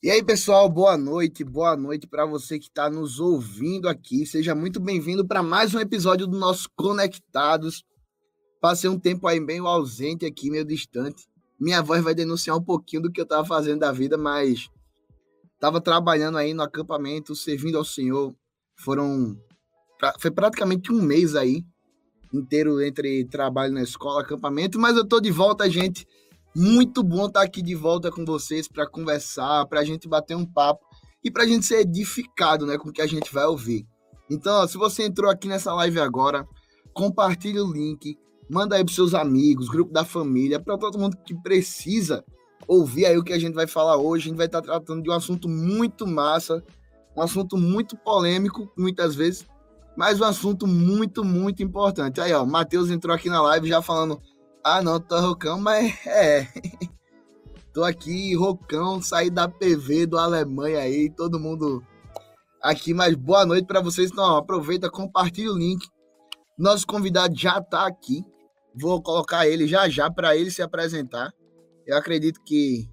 E aí, pessoal, boa noite, boa noite para você que está nos ouvindo aqui. Seja muito bem-vindo para mais um episódio do nosso Conectados. Passei um tempo aí bem ausente aqui, meio distante. Minha voz vai denunciar um pouquinho do que eu estava fazendo da vida, mas estava trabalhando aí no acampamento, servindo ao Senhor. Foram. Foi praticamente um mês aí, inteiro entre trabalho na escola, acampamento, mas eu tô de volta, gente muito bom estar aqui de volta com vocês para conversar, para a gente bater um papo e para a gente ser edificado né, com o que a gente vai ouvir. Então, ó, se você entrou aqui nessa live agora, compartilhe o link, manda aí para seus amigos, grupo da família, para todo mundo que precisa ouvir aí o que a gente vai falar hoje. A gente vai estar tratando de um assunto muito massa, um assunto muito polêmico, muitas vezes, mas um assunto muito, muito importante. Aí, ó, Matheus entrou aqui na live já falando ah, não, tô rocão, mas é. tô aqui, rocão, saí da PV do Alemanha aí, todo mundo aqui, mas boa noite para vocês. Então, aproveita, compartilha o link. Nosso convidado já tá aqui. Vou colocar ele já já para ele se apresentar. Eu acredito que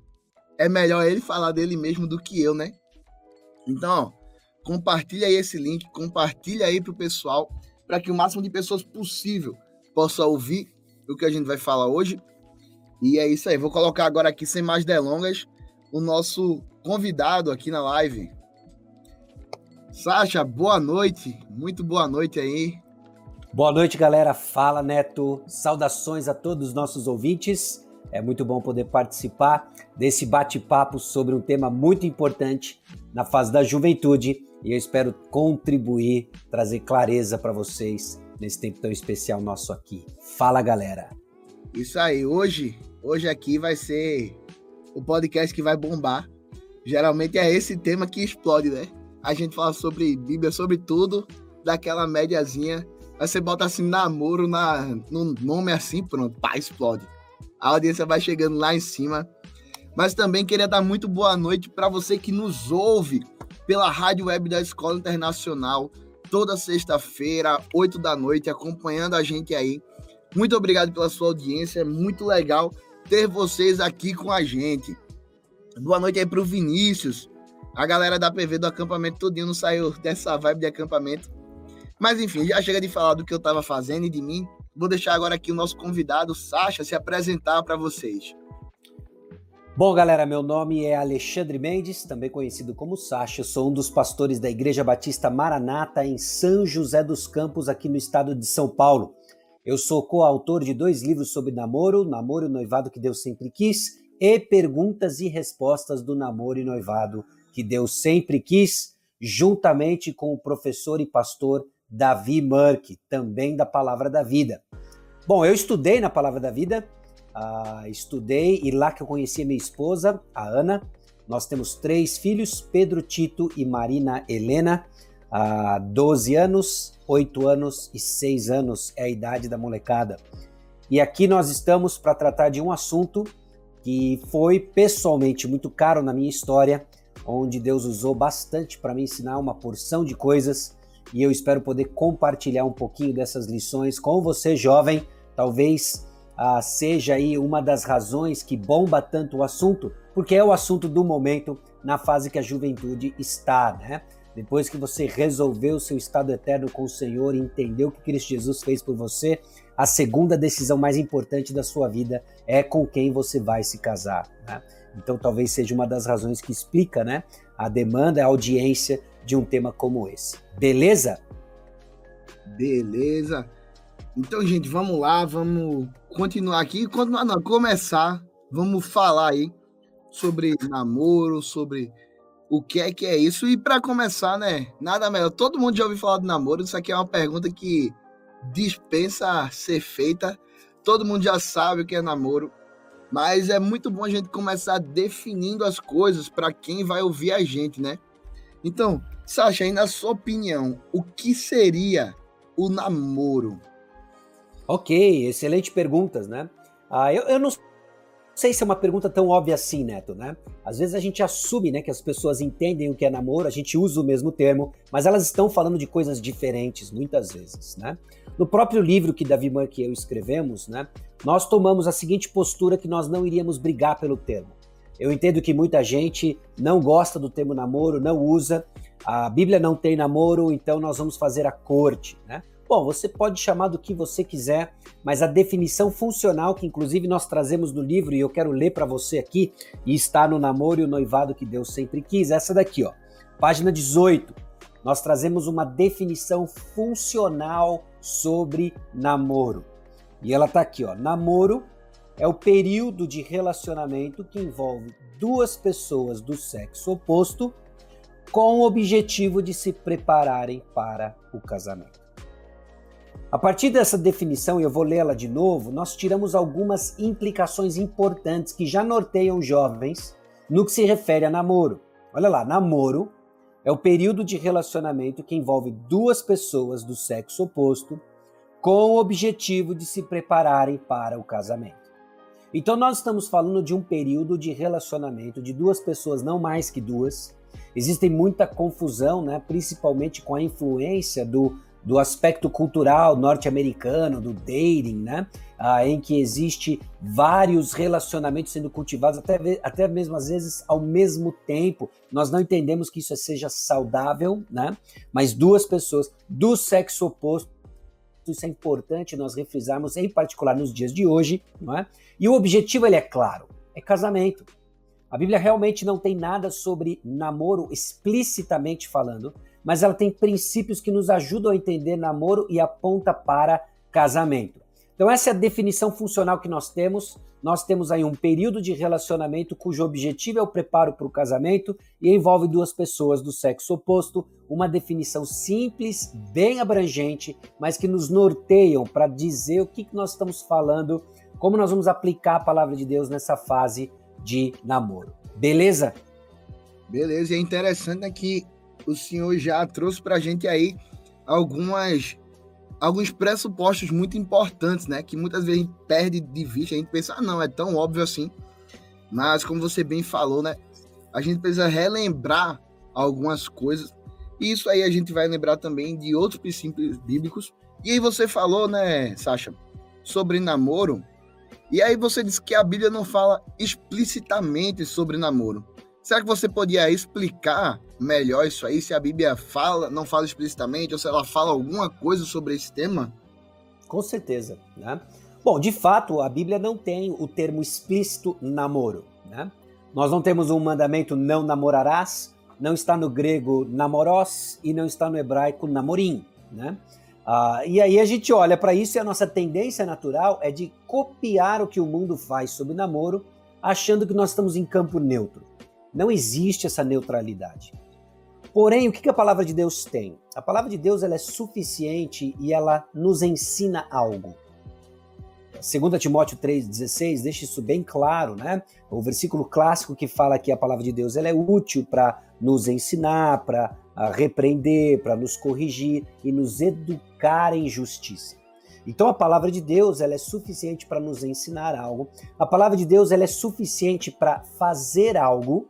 é melhor ele falar dele mesmo do que eu, né? Então, ó, compartilha aí esse link, compartilha aí pro pessoal, para que o máximo de pessoas possível possa ouvir do que a gente vai falar hoje. E é isso aí. Vou colocar agora aqui, sem mais delongas, o nosso convidado aqui na live. Sasha, boa noite. Muito boa noite aí. Boa noite, galera. Fala, Neto. Saudações a todos os nossos ouvintes. É muito bom poder participar desse bate-papo sobre um tema muito importante na fase da juventude e eu espero contribuir, trazer clareza para vocês nesse tempo tão especial nosso aqui. Fala, galera. Isso aí, hoje, hoje aqui vai ser o podcast que vai bombar. Geralmente é esse tema que explode, né? A gente fala sobre Bíblia, sobre tudo, daquela médiazinha. Aí você bota assim, namoro na, no nome assim, pronto, pá, explode. A audiência vai chegando lá em cima. Mas também queria dar muito boa noite para você que nos ouve pela Rádio Web da Escola Internacional, toda sexta-feira, 8 da noite, acompanhando a gente aí. Muito obrigado pela sua audiência, é muito legal ter vocês aqui com a gente. Boa noite aí pro Vinícius, a galera da PV do acampamento todinho não saiu dessa vibe de acampamento. Mas enfim, já chega de falar do que eu estava fazendo e de mim. Vou deixar agora aqui o nosso convidado, Sasha, se apresentar para vocês. Bom, galera, meu nome é Alexandre Mendes, também conhecido como Sacha. Eu sou um dos pastores da Igreja Batista Maranata em São José dos Campos, aqui no estado de São Paulo. Eu sou coautor de dois livros sobre namoro, Namoro e Noivado que Deus sempre quis, e Perguntas e Respostas do Namoro e Noivado que Deus sempre quis, juntamente com o professor e pastor Davi Murk, também da Palavra da Vida. Bom, eu estudei na Palavra da Vida Uh, estudei e lá que eu conheci minha esposa, a Ana. Nós temos três filhos, Pedro, Tito e Marina Helena. Uh, 12 anos, 8 anos e 6 anos é a idade da molecada. E aqui nós estamos para tratar de um assunto que foi pessoalmente muito caro na minha história, onde Deus usou bastante para me ensinar uma porção de coisas e eu espero poder compartilhar um pouquinho dessas lições com você, jovem. Talvez ah, seja aí uma das razões que bomba tanto o assunto, porque é o assunto do momento na fase que a juventude está, né? Depois que você resolveu o seu estado eterno com o Senhor e entendeu o que Cristo Jesus fez por você, a segunda decisão mais importante da sua vida é com quem você vai se casar. Né? Então talvez seja uma das razões que explica né, a demanda, a audiência de um tema como esse. Beleza? Beleza. Então, gente, vamos lá, vamos continuar aqui. Continuar não, começar. Vamos falar aí sobre namoro, sobre o que é que é isso. E para começar, né? Nada melhor. Todo mundo já ouviu falar de namoro. Isso aqui é uma pergunta que dispensa ser feita. Todo mundo já sabe o que é namoro. Mas é muito bom a gente começar definindo as coisas para quem vai ouvir a gente, né? Então, Sasha, aí na sua opinião, o que seria o namoro? Ok, excelente perguntas, né? Ah, eu, eu não sei se é uma pergunta tão óbvia assim, Neto, né? Às vezes a gente assume né, que as pessoas entendem o que é namoro, a gente usa o mesmo termo, mas elas estão falando de coisas diferentes muitas vezes, né? No próprio livro que Davi Mark e eu escrevemos, né, nós tomamos a seguinte postura que nós não iríamos brigar pelo termo. Eu entendo que muita gente não gosta do termo namoro, não usa. A Bíblia não tem namoro, então nós vamos fazer a corte, né? Bom, você pode chamar do que você quiser, mas a definição funcional que inclusive nós trazemos no livro e eu quero ler para você aqui e está no namoro e o noivado que Deus sempre quis, essa daqui, ó. Página 18. Nós trazemos uma definição funcional sobre namoro. E ela tá aqui, ó. Namoro é o período de relacionamento que envolve duas pessoas do sexo oposto com o objetivo de se prepararem para o casamento. A partir dessa definição, e eu vou lê-la de novo, nós tiramos algumas implicações importantes que já norteiam jovens no que se refere a namoro. Olha lá, namoro é o período de relacionamento que envolve duas pessoas do sexo oposto com o objetivo de se prepararem para o casamento. Então, nós estamos falando de um período de relacionamento de duas pessoas, não mais que duas. Existe muita confusão, né? principalmente com a influência do, do aspecto cultural norte-americano, do dating, né? Ah, em que existe vários relacionamentos sendo cultivados, até, até mesmo às vezes ao mesmo tempo. Nós não entendemos que isso seja saudável, né? Mas duas pessoas do sexo oposto isso é importante nós refrisarmos, em particular nos dias de hoje, não é? E o objetivo ele é claro, é casamento. A Bíblia realmente não tem nada sobre namoro explicitamente falando, mas ela tem princípios que nos ajudam a entender namoro e aponta para casamento. Então essa é a definição funcional que nós temos. Nós temos aí um período de relacionamento cujo objetivo é o preparo para o casamento e envolve duas pessoas do sexo oposto. Uma definição simples, bem abrangente, mas que nos norteiam para dizer o que, que nós estamos falando, como nós vamos aplicar a palavra de Deus nessa fase de namoro. Beleza? Beleza, e é interessante né, que o senhor já trouxe para a gente aí algumas alguns pressupostos muito importantes, né? Que muitas vezes a gente perde de vista, a gente pensa, ah, não, é tão óbvio assim. Mas, como você bem falou, né? A gente precisa relembrar algumas coisas. E isso aí a gente vai lembrar também de outros princípios bíblicos. E aí você falou, né, Sasha, sobre namoro. E aí você disse que a Bíblia não fala explicitamente sobre namoro. Será que você podia explicar melhor isso aí, se a Bíblia fala, não fala explicitamente, ou se ela fala alguma coisa sobre esse tema? Com certeza, né? Bom, de fato, a Bíblia não tem o termo explícito namoro, né? Nós não temos um mandamento não namorarás, não está no grego namoros e não está no hebraico namorim, né? Ah, e aí a gente olha para isso e a nossa tendência natural é de copiar o que o mundo faz sobre namoro, achando que nós estamos em campo neutro. Não existe essa neutralidade. Porém, o que a palavra de Deus tem? A palavra de Deus ela é suficiente e ela nos ensina algo. 2 Timóteo 3,16 deixa isso bem claro, né? O versículo clássico que fala que a palavra de Deus ela é útil para nos ensinar, para repreender, para nos corrigir e nos educar em justiça. Então a palavra de Deus ela é suficiente para nos ensinar algo. A palavra de Deus ela é suficiente para fazer algo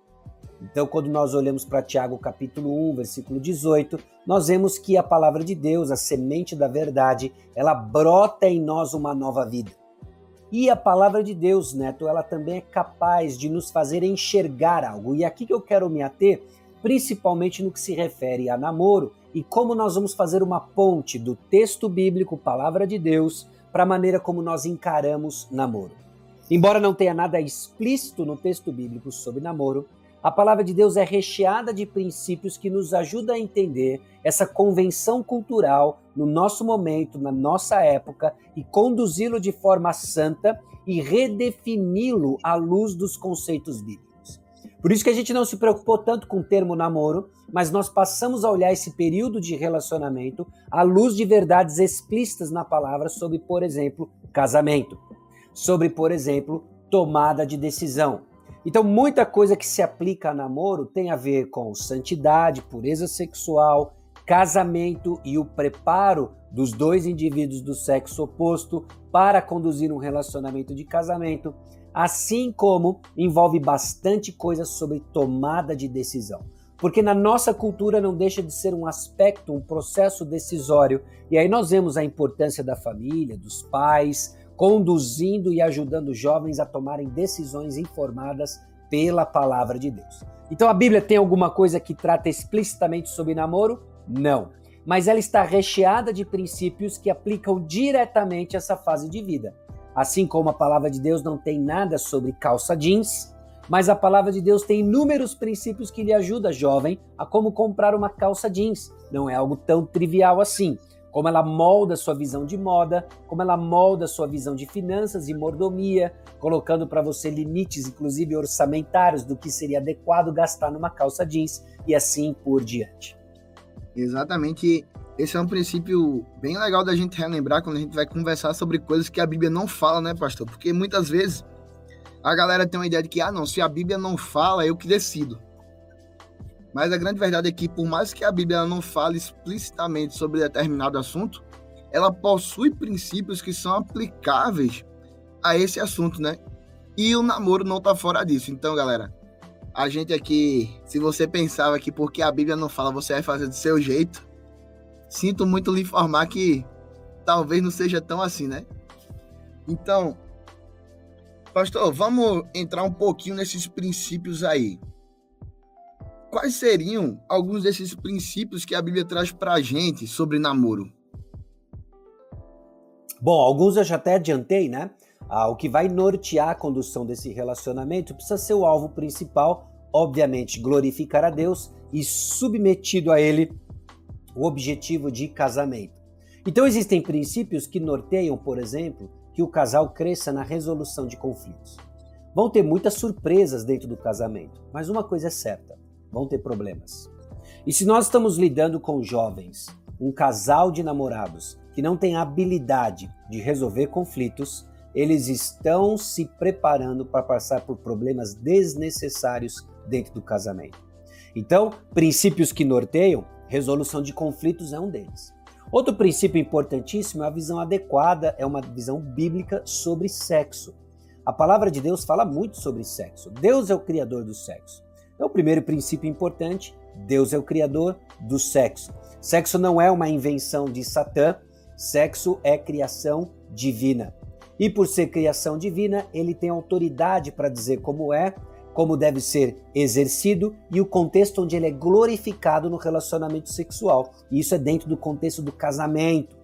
então, quando nós olhamos para Tiago capítulo 1, versículo 18, nós vemos que a palavra de Deus, a semente da verdade, ela brota em nós uma nova vida. E a palavra de Deus, Neto, ela também é capaz de nos fazer enxergar algo. E aqui que eu quero me ater, principalmente no que se refere a namoro e como nós vamos fazer uma ponte do texto bíblico, palavra de Deus, para a maneira como nós encaramos namoro. Embora não tenha nada explícito no texto bíblico sobre namoro, a palavra de Deus é recheada de princípios que nos ajuda a entender essa convenção cultural no nosso momento, na nossa época e conduzi-lo de forma santa e redefini-lo à luz dos conceitos bíblicos. Por isso que a gente não se preocupou tanto com o termo namoro, mas nós passamos a olhar esse período de relacionamento à luz de verdades explícitas na palavra sobre, por exemplo, casamento, sobre, por exemplo, tomada de decisão, então, muita coisa que se aplica a namoro tem a ver com santidade, pureza sexual, casamento e o preparo dos dois indivíduos do sexo oposto para conduzir um relacionamento de casamento, assim como envolve bastante coisa sobre tomada de decisão. Porque na nossa cultura não deixa de ser um aspecto, um processo decisório, e aí nós vemos a importância da família, dos pais, conduzindo e ajudando jovens a tomarem decisões informadas pela palavra de Deus. Então a Bíblia tem alguma coisa que trata explicitamente sobre namoro? Não. Mas ela está recheada de princípios que aplicam diretamente essa fase de vida. Assim como a palavra de Deus não tem nada sobre calça jeans, mas a palavra de Deus tem inúmeros princípios que lhe ajudam, jovem, a como comprar uma calça jeans. Não é algo tão trivial assim como ela molda sua visão de moda, como ela molda sua visão de finanças e mordomia, colocando para você limites, inclusive orçamentários, do que seria adequado gastar numa calça jeans e assim por diante. Exatamente. Esse é um princípio bem legal da gente relembrar quando a gente vai conversar sobre coisas que a Bíblia não fala, né, pastor? Porque muitas vezes a galera tem uma ideia de que, ah, não, se a Bíblia não fala, eu que decido. Mas a grande verdade é que, por mais que a Bíblia não fale explicitamente sobre determinado assunto, ela possui princípios que são aplicáveis a esse assunto, né? E o namoro não tá fora disso. Então, galera, a gente aqui, se você pensava que porque a Bíblia não fala, você vai fazer do seu jeito, sinto muito lhe informar que talvez não seja tão assim, né? Então, pastor, vamos entrar um pouquinho nesses princípios aí quais seriam alguns desses princípios que a Bíblia traz para a gente sobre namoro? Bom, alguns eu já até adiantei, né? Ah, o que vai nortear a condução desse relacionamento precisa ser o alvo principal, obviamente, glorificar a Deus e submetido a Ele o objetivo de casamento. Então, existem princípios que norteiam, por exemplo, que o casal cresça na resolução de conflitos. Vão ter muitas surpresas dentro do casamento, mas uma coisa é certa: vão ter problemas. E se nós estamos lidando com jovens, um casal de namorados que não tem habilidade de resolver conflitos, eles estão se preparando para passar por problemas desnecessários dentro do casamento. Então, princípios que norteiam, resolução de conflitos é um deles. Outro princípio importantíssimo é a visão adequada, é uma visão bíblica sobre sexo. A palavra de Deus fala muito sobre sexo. Deus é o criador do sexo. Então, o primeiro princípio importante: Deus é o criador do sexo. Sexo não é uma invenção de Satã, sexo é criação divina. E por ser criação divina, ele tem autoridade para dizer como é, como deve ser exercido e o contexto onde ele é glorificado no relacionamento sexual. E isso é dentro do contexto do casamento.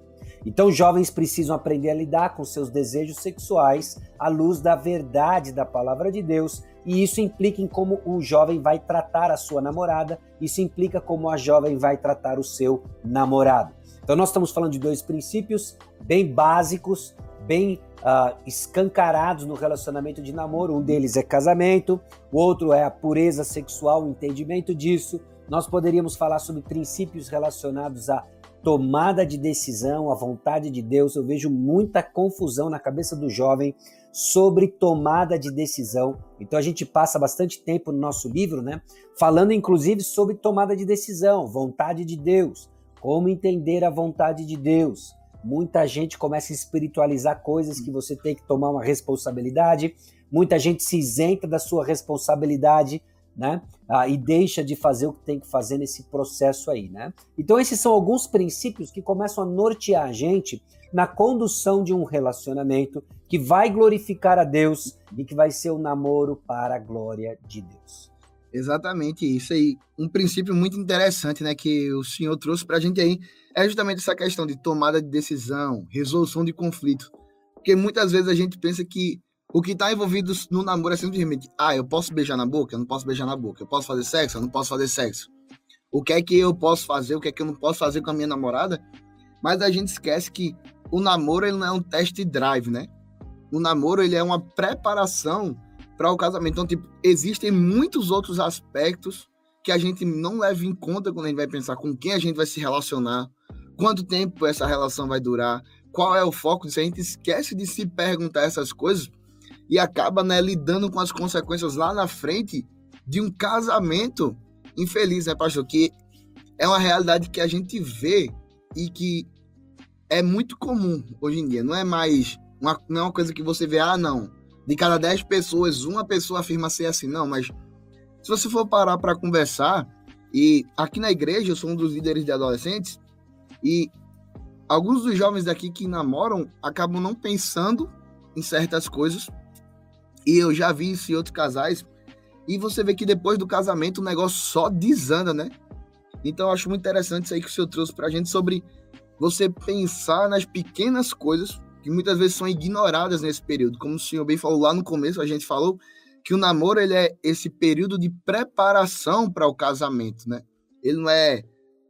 Então, jovens precisam aprender a lidar com seus desejos sexuais à luz da verdade da palavra de Deus, e isso implica em como o jovem vai tratar a sua namorada, isso implica como a jovem vai tratar o seu namorado. Então, nós estamos falando de dois princípios bem básicos, bem uh, escancarados no relacionamento de namoro. Um deles é casamento, o outro é a pureza sexual, o entendimento disso. Nós poderíamos falar sobre princípios relacionados a tomada de decisão, a vontade de Deus. Eu vejo muita confusão na cabeça do jovem sobre tomada de decisão. Então a gente passa bastante tempo no nosso livro, né, falando inclusive sobre tomada de decisão, vontade de Deus, como entender a vontade de Deus. Muita gente começa a espiritualizar coisas que você tem que tomar uma responsabilidade. Muita gente se isenta da sua responsabilidade né? Ah, e deixa de fazer o que tem que fazer nesse processo aí, né? Então esses são alguns princípios que começam a nortear a gente na condução de um relacionamento que vai glorificar a Deus e que vai ser o um namoro para a glória de Deus. Exatamente isso aí. Um princípio muito interessante, né, que o senhor trouxe para a gente aí é justamente essa questão de tomada de decisão, resolução de conflito. Porque muitas vezes a gente pensa que o que está envolvido no namoro é simplesmente, ah, eu posso beijar na boca? Eu não posso beijar na boca. Eu posso fazer sexo? Eu não posso fazer sexo. O que é que eu posso fazer? O que é que eu não posso fazer com a minha namorada? Mas a gente esquece que o namoro ele não é um test drive, né? O namoro ele é uma preparação para o casamento. Então, tipo, existem muitos outros aspectos que a gente não leva em conta quando a gente vai pensar com quem a gente vai se relacionar, quanto tempo essa relação vai durar, qual é o foco. Se a gente esquece de se perguntar essas coisas, e acaba né, lidando com as consequências lá na frente de um casamento infeliz, né, pastor? Que é uma realidade que a gente vê e que é muito comum hoje em dia. Não é mais uma, não é uma coisa que você vê, ah, não, de cada 10 pessoas, uma pessoa afirma ser assim, não, mas se você for parar para conversar, e aqui na igreja eu sou um dos líderes de adolescentes, e alguns dos jovens daqui que namoram acabam não pensando em certas coisas e eu já vi isso em outros casais E você vê que depois do casamento o negócio só desanda, né? Então eu acho muito interessante isso aí que o senhor trouxe pra gente sobre você pensar nas pequenas coisas que muitas vezes são ignoradas nesse período. Como o senhor bem falou lá no começo, a gente falou que o namoro ele é esse período de preparação para o casamento, né? Ele não é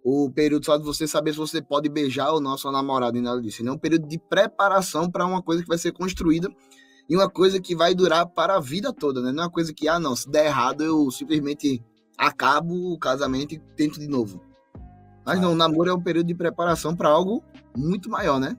o período só de você saber se você pode beijar ou não a sua namorada e nada disso. Ele é um período de preparação para uma coisa que vai ser construída e uma coisa que vai durar para a vida toda, né? Não é uma coisa que, ah, não, se der errado eu simplesmente acabo o casamento e tento de novo. Mas não, o namoro é um período de preparação para algo muito maior, né?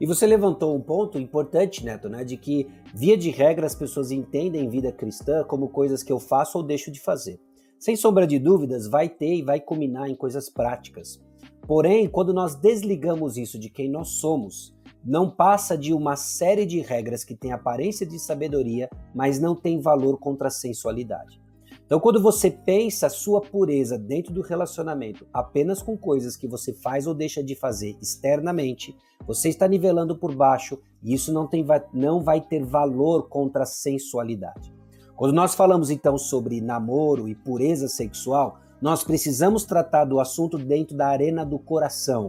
E você levantou um ponto importante, Neto, né? De que, via de regra, as pessoas entendem vida cristã como coisas que eu faço ou deixo de fazer. Sem sombra de dúvidas, vai ter e vai culminar em coisas práticas. Porém, quando nós desligamos isso de quem nós somos, não passa de uma série de regras que tem aparência de sabedoria, mas não tem valor contra a sensualidade. Então, quando você pensa a sua pureza dentro do relacionamento apenas com coisas que você faz ou deixa de fazer externamente, você está nivelando por baixo e isso não, tem, não vai ter valor contra a sensualidade. Quando nós falamos então sobre namoro e pureza sexual, nós precisamos tratar do assunto dentro da arena do coração,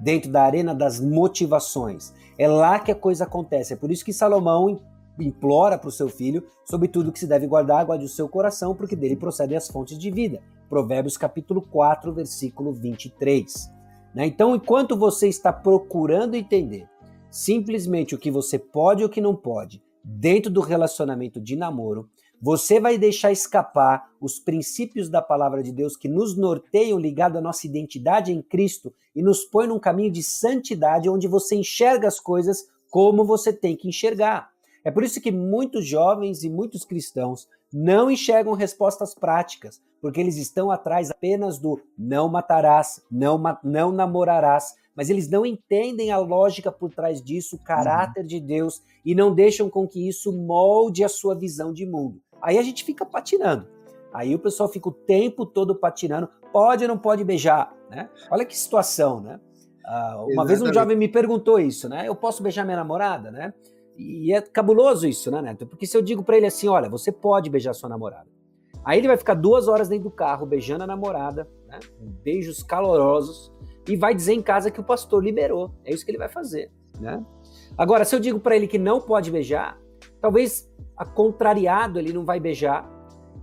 dentro da arena das motivações. É lá que a coisa acontece. É por isso que Salomão implora para o seu filho sobre tudo que se deve guardar, guarde o seu coração, porque dele procedem as fontes de vida. Provérbios capítulo 4, versículo 23. Né? Então, enquanto você está procurando entender simplesmente o que você pode e o que não pode dentro do relacionamento de namoro, você vai deixar escapar os princípios da palavra de Deus que nos norteiam ligado à nossa identidade em Cristo e nos põe num caminho de santidade onde você enxerga as coisas como você tem que enxergar. É por isso que muitos jovens e muitos cristãos não enxergam respostas práticas, porque eles estão atrás apenas do não matarás, não, não namorarás, mas eles não entendem a lógica por trás disso, o caráter uhum. de Deus, e não deixam com que isso molde a sua visão de mundo. Aí a gente fica patinando. Aí o pessoal fica o tempo todo patinando. Pode ou não pode beijar, né? Olha que situação, né? Uh, uma vez um jovem me perguntou isso, né? Eu posso beijar minha namorada, né? E é cabuloso isso, né, Neto? Porque se eu digo para ele assim, olha, você pode beijar sua namorada. Aí ele vai ficar duas horas dentro do carro beijando a namorada, né? beijos calorosos, e vai dizer em casa que o pastor liberou. É isso que ele vai fazer, né? Agora, se eu digo para ele que não pode beijar, talvez contrariado ele não vai beijar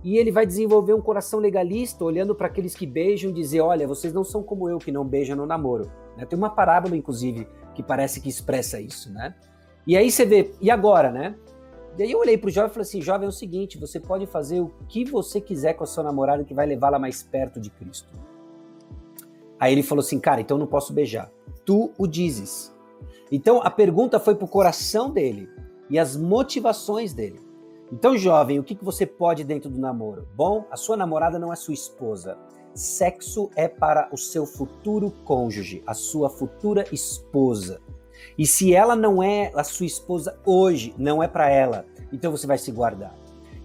e ele vai desenvolver um coração legalista, olhando para aqueles que beijam e dizer: olha, vocês não são como eu que não beijam no namoro. Né? Tem uma parábola, inclusive, que parece que expressa isso, né? E aí você vê, e agora, né? E aí eu olhei pro jovem e falei assim: jovem, é o seguinte, você pode fazer o que você quiser com a sua namorada que vai levá-la mais perto de Cristo. Aí ele falou assim: cara, então eu não posso beijar. Tu o dizes. Então a pergunta foi pro coração dele e as motivações dele. Então, jovem, o que, que você pode dentro do namoro? Bom, a sua namorada não é sua esposa. Sexo é para o seu futuro cônjuge, a sua futura esposa. E se ela não é a sua esposa hoje, não é para ela, então você vai se guardar.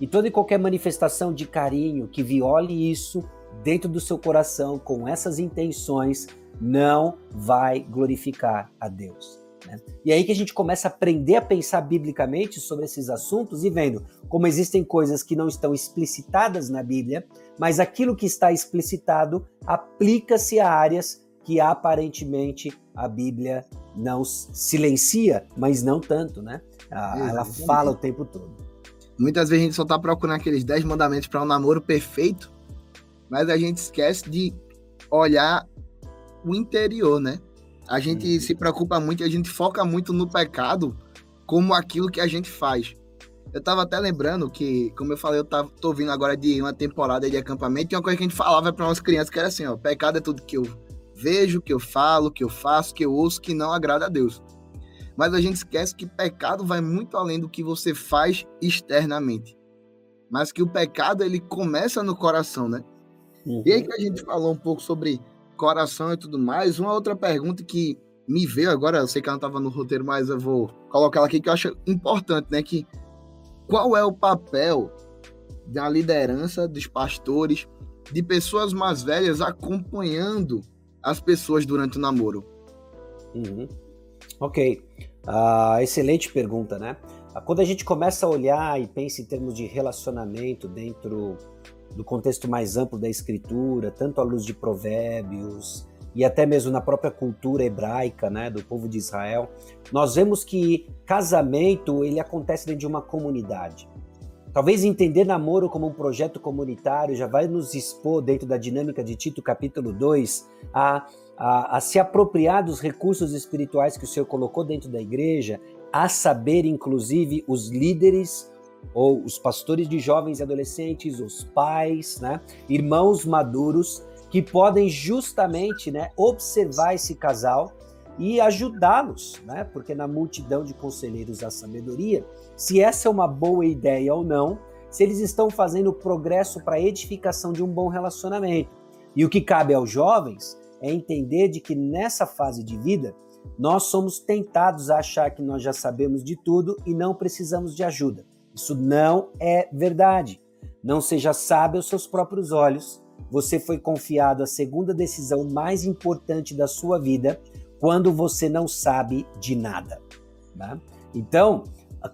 E toda e qualquer manifestação de carinho que viole isso dentro do seu coração com essas intenções não vai glorificar a Deus. Né? E aí que a gente começa a aprender a pensar biblicamente sobre esses assuntos e vendo como existem coisas que não estão explicitadas na Bíblia, mas aquilo que está explicitado aplica-se a áreas que aparentemente a Bíblia não silencia, mas não tanto, né? Ela fala o tempo todo. Muitas vezes a gente só tá procurando aqueles 10 mandamentos para um namoro perfeito, mas a gente esquece de olhar o interior, né? A gente uhum. se preocupa muito a gente foca muito no pecado como aquilo que a gente faz. Eu tava até lembrando que, como eu falei, eu tava, tô vindo agora de uma temporada de acampamento e uma coisa que a gente falava para umas crianças que era assim, ó, pecado é tudo que eu vejo, que eu falo, que eu faço, que eu ouço, que não agrada a Deus. Mas a gente esquece que pecado vai muito além do que você faz externamente. Mas que o pecado ele começa no coração, né? Uhum. E aí que a gente falou um pouco sobre coração e tudo mais, uma outra pergunta que me veio agora, eu sei que ela não estava no roteiro, mas eu vou colocar ela aqui que eu acho importante, né? Que qual é o papel da liderança dos pastores, de pessoas mais velhas acompanhando as pessoas durante o namoro? Uhum. Ok. Uh, excelente pergunta, né? quando a gente começa a olhar e pensa em termos de relacionamento dentro do contexto mais amplo da escritura, tanto à luz de provérbios e até mesmo na própria cultura hebraica, né, do povo de Israel, nós vemos que casamento ele acontece dentro de uma comunidade. Talvez entender namoro como um projeto comunitário já vai nos expor, dentro da dinâmica de Tito, capítulo 2, a, a, a, se apropriar dos recursos espirituais que o Senhor colocou dentro da igreja, a saber, inclusive, os líderes ou os pastores de jovens e adolescentes, os pais, né, irmãos maduros, que podem justamente né, observar esse casal e ajudá-los, né? Porque na multidão de conselheiros há sabedoria. Se essa é uma boa ideia ou não, se eles estão fazendo progresso para a edificação de um bom relacionamento. E o que cabe aos jovens é entender de que nessa fase de vida nós somos tentados a achar que nós já sabemos de tudo e não precisamos de ajuda. Isso não é verdade. Não seja sábio aos seus próprios olhos. Você foi confiado a segunda decisão mais importante da sua vida quando você não sabe de nada. Né? Então,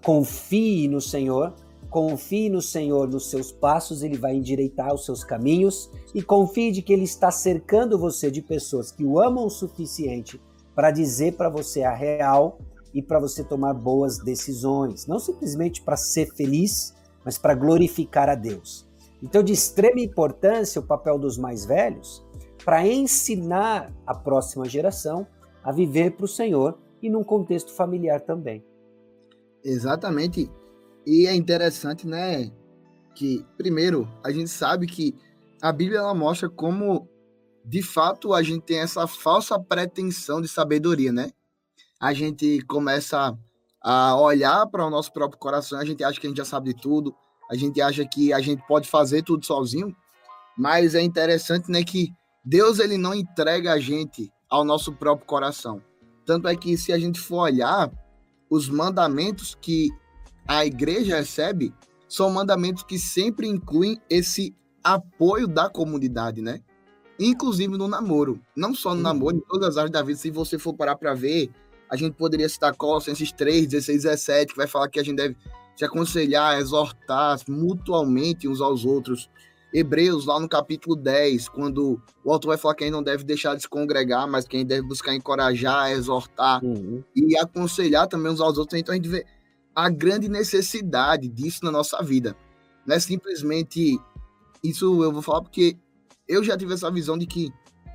confie no Senhor, confie no Senhor nos seus passos, ele vai endireitar os seus caminhos e confie de que ele está cercando você de pessoas que o amam o suficiente para dizer para você a real e para você tomar boas decisões, não simplesmente para ser feliz, mas para glorificar a Deus. Então, de extrema importância o papel dos mais velhos para ensinar a próxima geração a viver para o Senhor e num contexto familiar também. Exatamente. E é interessante, né, que primeiro a gente sabe que a Bíblia ela mostra como de fato a gente tem essa falsa pretensão de sabedoria, né? A gente começa a olhar para o nosso próprio coração, a gente acha que a gente já sabe de tudo, a gente acha que a gente pode fazer tudo sozinho, mas é interessante, né, que Deus ele não entrega a gente ao nosso próprio coração. Tanto é que se a gente for olhar os mandamentos que a igreja recebe, são mandamentos que sempre incluem esse apoio da comunidade, né? Inclusive no namoro. Não só no namoro, em todas as áreas da vida. Se você for parar para ver, a gente poderia citar Colossenses 3, 16, 17, que vai falar que a gente deve se aconselhar, exortar mutualmente uns aos outros Hebreus, lá no capítulo 10, quando o autor vai falar que a gente não deve deixar de se congregar, mas que a gente deve buscar encorajar, exortar uhum. e aconselhar também uns aos outros. Então a gente vê a grande necessidade disso na nossa vida. Não é simplesmente. Isso eu vou falar porque eu já tive essa visão de que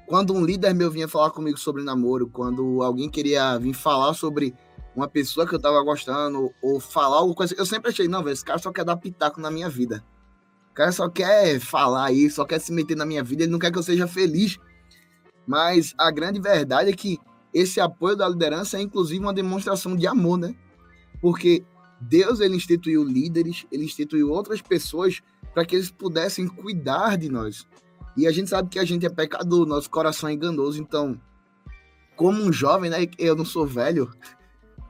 quando um líder meu vinha falar comigo sobre namoro, quando alguém queria vir falar sobre uma pessoa que eu tava gostando, ou falar alguma coisa, eu sempre achei, não, velho, esse cara só quer dar pitaco na minha vida. O cara só quer falar isso, só quer se meter na minha vida, ele não quer que eu seja feliz. Mas a grande verdade é que esse apoio da liderança é inclusive uma demonstração de amor, né? Porque Deus ele instituiu líderes, ele instituiu outras pessoas para que eles pudessem cuidar de nós. E a gente sabe que a gente é pecador, nosso coração é enganoso, então como um jovem, né, eu não sou velho,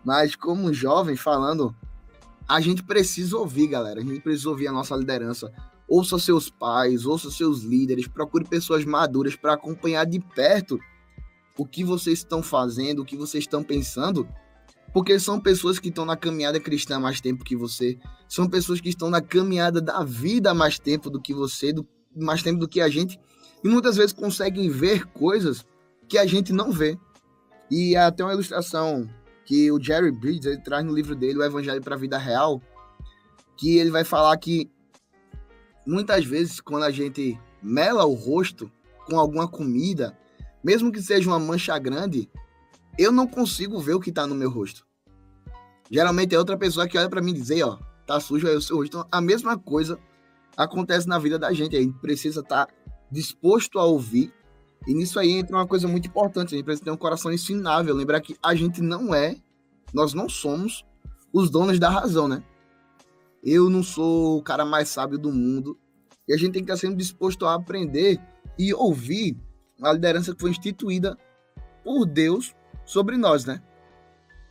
mas como um jovem falando, a gente precisa ouvir, galera. A gente precisa ouvir a nossa liderança ouça seus pais, ouça seus líderes, procure pessoas maduras para acompanhar de perto o que vocês estão fazendo, o que vocês estão pensando, porque são pessoas que estão na caminhada cristã mais tempo que você, são pessoas que estão na caminhada da vida mais tempo do que você, do, mais tempo do que a gente, e muitas vezes conseguem ver coisas que a gente não vê. E até uma ilustração que o Jerry Bridges ele traz no livro dele, O Evangelho para a Vida Real, que ele vai falar que muitas vezes quando a gente mela o rosto com alguma comida, mesmo que seja uma mancha grande, eu não consigo ver o que está no meu rosto. Geralmente é outra pessoa que olha para mim e diz, ó, tá sujo aí o seu rosto. Então, a mesma coisa acontece na vida da gente. A gente precisa estar tá disposto a ouvir. E nisso aí entra uma coisa muito importante. A gente precisa ter um coração ensinável. Lembrar que a gente não é, nós não somos os donos da razão, né? Eu não sou o cara mais sábio do mundo. E a gente tem que estar sempre disposto a aprender e ouvir a liderança que foi instituída por Deus sobre nós, né?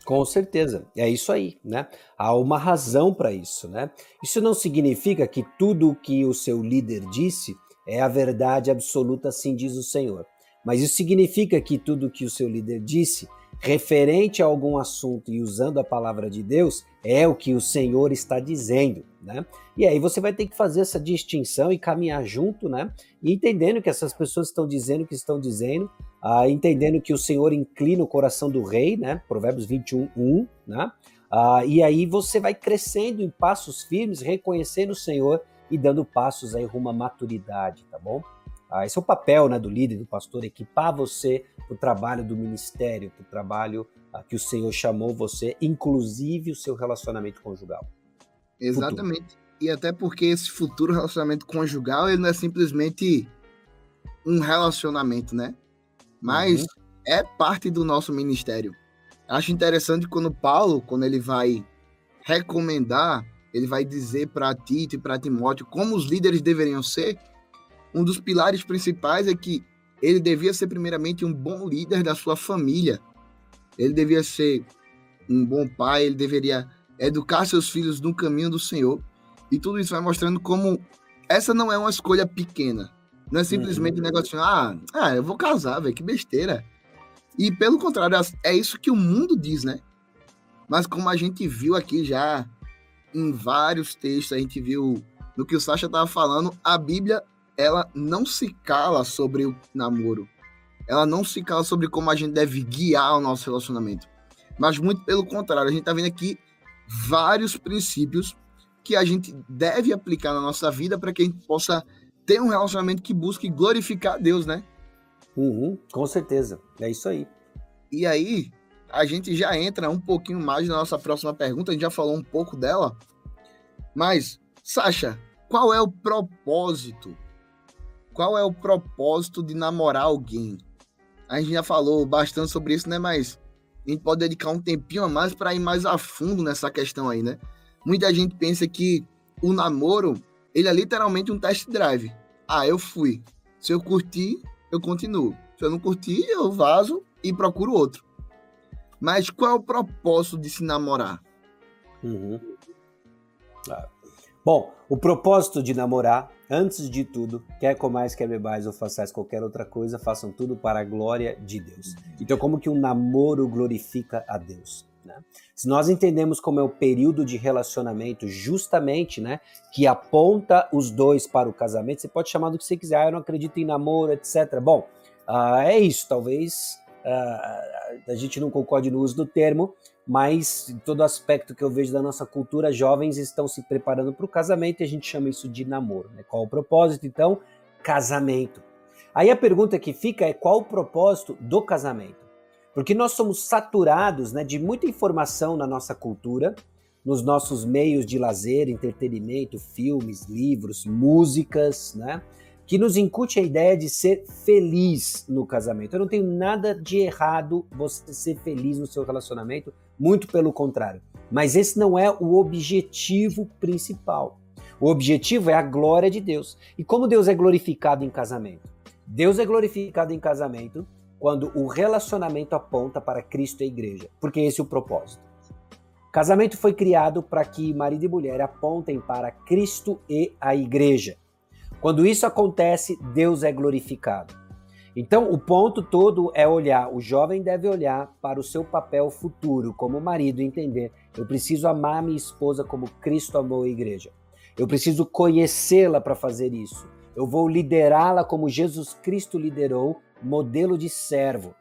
Com certeza, é isso aí, né? Há uma razão para isso, né? Isso não significa que tudo o que o seu líder disse é a verdade absoluta, assim diz o Senhor. Mas isso significa que tudo o que o seu líder disse referente a algum assunto e usando a palavra de Deus, é o que o Senhor está dizendo, né? E aí você vai ter que fazer essa distinção e caminhar junto, né? E entendendo que essas pessoas estão dizendo o que estão dizendo, ah, entendendo que o Senhor inclina o coração do rei, né? Provérbios 21, 1, né? Ah, e aí você vai crescendo em passos firmes, reconhecendo o Senhor e dando passos aí rumo à maturidade, tá bom? Ah, esse é o papel né, do líder, do pastor, equipar você para o trabalho do ministério, para o trabalho ah, que o Senhor chamou você, inclusive o seu relacionamento conjugal. Exatamente. Futuro. E até porque esse futuro relacionamento conjugal, ele não é simplesmente um relacionamento, né? Mas uhum. é parte do nosso ministério. Acho interessante quando Paulo, quando ele vai recomendar, ele vai dizer para Tito e para Timóteo como os líderes deveriam ser. Um dos pilares principais é que ele devia ser primeiramente um bom líder da sua família. Ele devia ser um bom pai, ele deveria educar seus filhos no caminho do Senhor. E tudo isso vai mostrando como essa não é uma escolha pequena. Não é simplesmente uhum. um negócio assim, ah, ah, eu vou casar, velho, que besteira. E pelo contrário, é isso que o mundo diz, né? Mas como a gente viu aqui já em vários textos, a gente viu no que o Sasha estava falando, a Bíblia ela não se cala sobre o namoro. Ela não se cala sobre como a gente deve guiar o nosso relacionamento. Mas muito pelo contrário, a gente está vendo aqui vários princípios que a gente deve aplicar na nossa vida para que a gente possa ter um relacionamento que busque glorificar a Deus, né? Uhum, com certeza. É isso aí. E aí, a gente já entra um pouquinho mais na nossa próxima pergunta. A gente já falou um pouco dela. Mas, Sasha, qual é o propósito? Qual é o propósito de namorar alguém? A gente já falou bastante sobre isso, né? Mas a gente pode dedicar um tempinho a mais para ir mais a fundo nessa questão aí, né? Muita gente pensa que o namoro, ele é literalmente um test drive. Ah, eu fui. Se eu curtir, eu continuo. Se eu não curtir, eu vazo e procuro outro. Mas qual é o propósito de se namorar? Uhum. Ah. Bom, o propósito de namorar, antes de tudo, quer comais, quer bebais ou façais qualquer outra coisa, façam tudo para a glória de Deus. Então, como que um namoro glorifica a Deus? Né? Se nós entendemos como é o período de relacionamento, justamente, né, que aponta os dois para o casamento, você pode chamar do que você quiser, ah, eu não acredito em namoro, etc. Bom, uh, é isso, talvez uh, a gente não concorde no uso do termo, mas em todo aspecto que eu vejo da nossa cultura, jovens estão se preparando para o casamento e a gente chama isso de namoro. Né? Qual o propósito, então? Casamento. Aí a pergunta que fica é qual o propósito do casamento? Porque nós somos saturados né, de muita informação na nossa cultura, nos nossos meios de lazer, entretenimento, filmes, livros, músicas, né? Que nos incute a ideia de ser feliz no casamento. Eu não tenho nada de errado você ser feliz no seu relacionamento, muito pelo contrário. Mas esse não é o objetivo principal. O objetivo é a glória de Deus. E como Deus é glorificado em casamento? Deus é glorificado em casamento quando o relacionamento aponta para Cristo e a igreja, porque esse é o propósito. Casamento foi criado para que marido e mulher apontem para Cristo e a igreja. Quando isso acontece, Deus é glorificado. Então, o ponto todo é olhar, o jovem deve olhar para o seu papel futuro como marido e entender: eu preciso amar minha esposa como Cristo amou a igreja. Eu preciso conhecê-la para fazer isso. Eu vou liderá-la como Jesus Cristo liderou modelo de servo.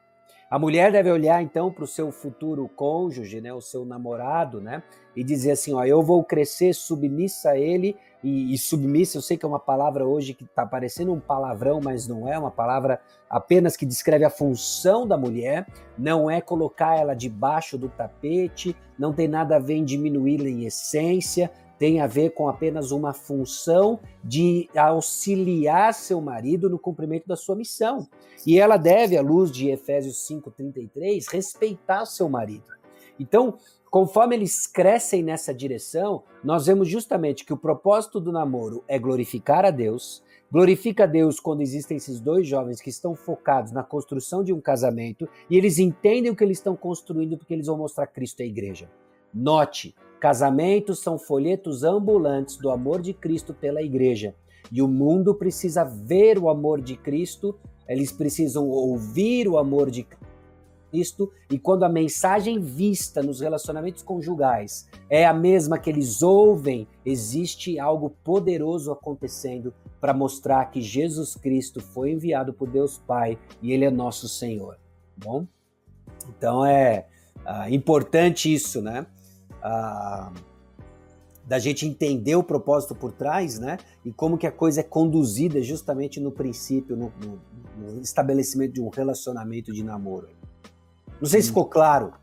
A mulher deve olhar então para o seu futuro cônjuge, né, o seu namorado, né, e dizer assim: ó, eu vou crescer submissa a ele e, e submissa. Eu sei que é uma palavra hoje que está parecendo um palavrão, mas não é uma palavra apenas que descreve a função da mulher. Não é colocar ela debaixo do tapete, não tem nada a ver em diminuí-la em essência, tem a ver com apenas uma função de auxiliar seu marido no cumprimento da sua missão. E ela deve, à luz de Efésios 5:33, respeitar seu marido. Então, conforme eles crescem nessa direção, nós vemos justamente que o propósito do namoro é glorificar a Deus. Glorifica a Deus quando existem esses dois jovens que estão focados na construção de um casamento e eles entendem o que eles estão construindo porque eles vão mostrar Cristo à igreja. Note, Casamentos são folhetos ambulantes do amor de Cristo pela igreja. E o mundo precisa ver o amor de Cristo, eles precisam ouvir o amor de Cristo e quando a mensagem vista nos relacionamentos conjugais é a mesma que eles ouvem, existe algo poderoso acontecendo para mostrar que Jesus Cristo foi enviado por Deus Pai e Ele é nosso Senhor. Tá bom, então é uh, importante isso, né? Uh, da gente entender o propósito por trás, né? E como que a coisa é conduzida justamente no princípio, no, no, no estabelecimento de um relacionamento de namoro. Não sei se ficou claro.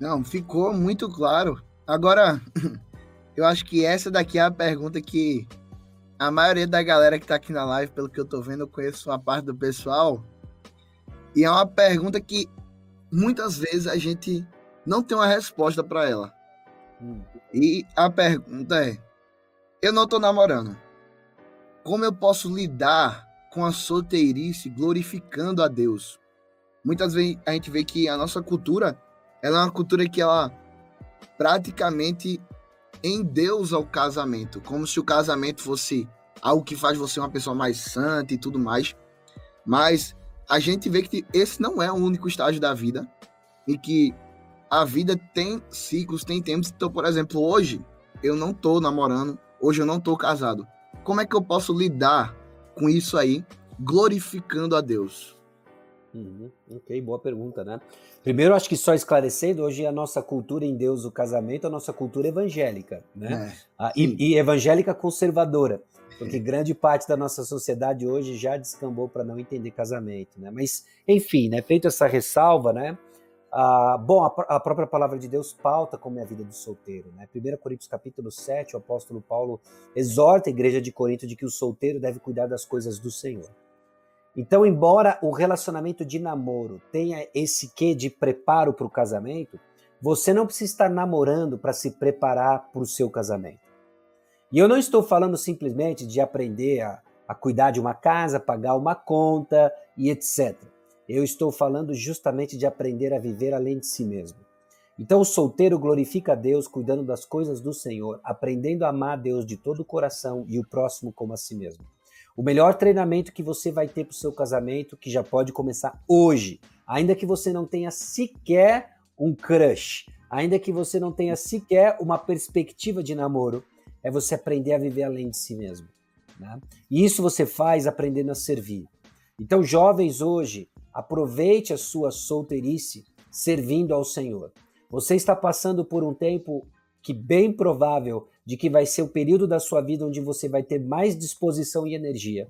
Não, ficou muito claro. Agora, eu acho que essa daqui é a pergunta que a maioria da galera que tá aqui na live, pelo que eu tô vendo, eu conheço uma parte do pessoal. E é uma pergunta que muitas vezes a gente não tem uma resposta para ela. Hum. E a pergunta é: eu não tô namorando. Como eu posso lidar com a solteirice glorificando a Deus? Muitas vezes a gente vê que a nossa cultura, ela é uma cultura que ela praticamente endeusa o casamento, como se o casamento fosse algo que faz você uma pessoa mais santa e tudo mais. Mas a gente vê que esse não é o único estágio da vida e que a vida tem ciclos, tem tempos. Então, por exemplo, hoje eu não tô namorando, hoje eu não tô casado. Como é que eu posso lidar com isso aí, glorificando a Deus? Uhum, ok, boa pergunta, né? Primeiro, acho que só esclarecendo, hoje a nossa cultura em Deus, o casamento, a nossa cultura evangélica, né? É, ah, e, e, evangélica conservadora, porque grande parte da nossa sociedade hoje já descambou para não entender casamento, né? Mas, enfim, né? Feito essa ressalva, né? Ah, bom, a, a, própria palavra de Deus pauta como é a vida do solteiro. Né? 1 Coríntios capítulo 7, o apóstolo Paulo exorta a igreja de Corinto de que o solteiro deve cuidar das coisas do Senhor. Então, embora o relacionamento de namoro tenha esse quê de preparo para o casamento, você não precisa estar namorando para se preparar para o seu casamento. E eu não estou falando simplesmente de aprender a, a cuidar de uma casa, pagar uma conta e etc. Eu estou falando justamente de aprender a viver além de si mesmo. Então o solteiro glorifica a Deus cuidando das coisas do Senhor, aprendendo a amar a Deus de todo o coração e o próximo como a si mesmo. O melhor treinamento que você vai ter para o seu casamento, que já pode começar hoje, ainda que você não tenha sequer um crush, ainda que você não tenha sequer uma perspectiva de namoro, é você aprender a viver além de si mesmo. Né? E isso você faz aprendendo a servir. Então, jovens hoje, Aproveite a sua solteirice servindo ao Senhor. Você está passando por um tempo que bem provável de que vai ser o período da sua vida onde você vai ter mais disposição e energia.